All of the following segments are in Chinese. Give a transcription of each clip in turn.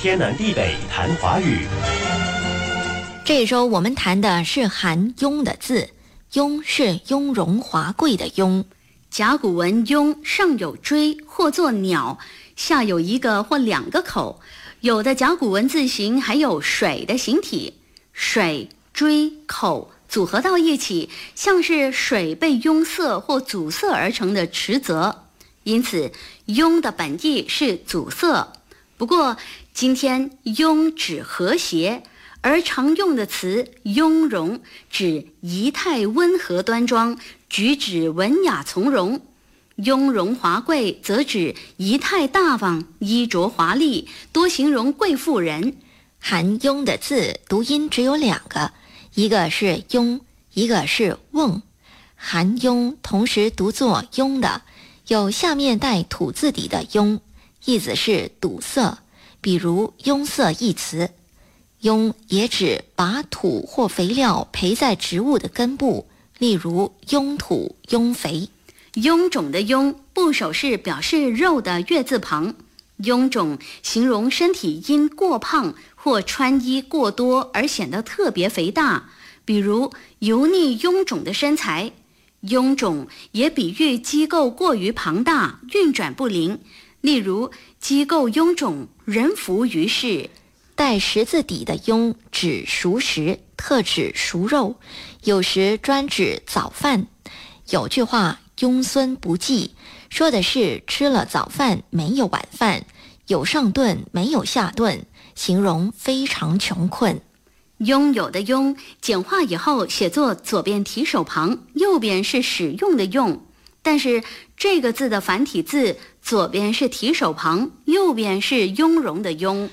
天南地北谈华语。这周我们谈的是含“雍”的字，“雍”是雍容华贵的“雍”。甲骨文“雍”上有锥，或作鸟，下有一个或两个口。有的甲骨文字形还有水的形体，水、锥、口组合到一起，像是水被拥塞或阻塞而成的池泽。因此，“雍”的本意是阻塞。不过，今天“雍”指和谐。而常用的词“雍容”指仪态温和端庄，举止文雅从容；“雍容华贵”则指仪态大方，衣着华丽，多形容贵妇人。含“雍”的字读音只有两个，一个是“雍”，一个是“瓮”。含“雍”同时读作“雍”的，有下面带土字底的“雍”，意思是堵塞，比如“壅塞”一词。壅也指把土或肥料培在植物的根部，例如壅土、壅肥。臃肿的臃部首是表示肉的月字旁，臃肿形容身体因过胖或穿衣过多而显得特别肥大，比如油腻臃肿的身材。臃肿也比喻机构过于庞大，运转不灵，例如机构臃肿，人浮于事。带十字底的“庸”指熟食，特指熟肉，有时专指早饭。有句话“庸孙不济”，说的是吃了早饭没有晚饭，有上顿没有下顿，形容非常穷困。拥有的“拥”简化以后写作左边提手旁，右边是使用的“用”，但是这个字的繁体字左边是提手旁，右边是雍容的“雍”。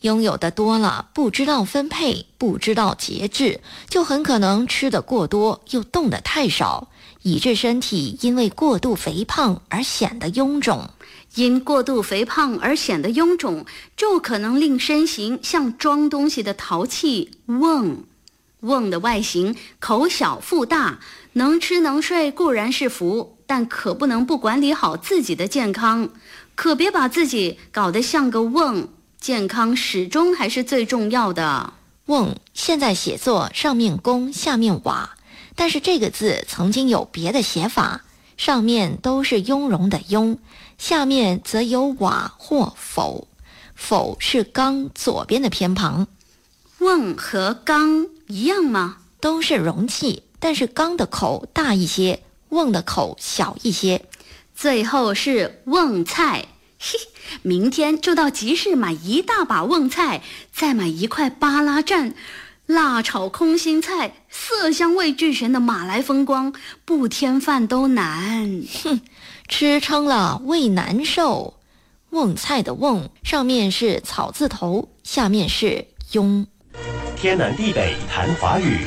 拥有的多了，不知道分配，不知道节制，就很可能吃得过多，又动得太少，以致身体因为过度肥胖而显得臃肿。因过度肥胖而显得臃肿，就可能令身形像装东西的陶器瓮。瓮的外形口小腹大，能吃能睡固然是福，但可不能不管理好自己的健康，可别把自己搞得像个瓮。健康始终还是最重要的。瓮现在写作上面弓下面瓦，但是这个字曾经有别的写法，上面都是雍容的雍，下面则有瓦或否。否是刚左边的偏旁。瓮和刚一样吗？都是容器，但是刚的口大一些，瓮的口小一些。最后是瓮菜。嘿，明天就到集市买一大把瓮菜，再买一块巴拉蘸，辣炒空心菜，色香味俱全的马来风光，不添饭都难。哼，吃撑了胃难受。瓮菜的瓮上面是草字头，下面是庸。天南地北谈华语。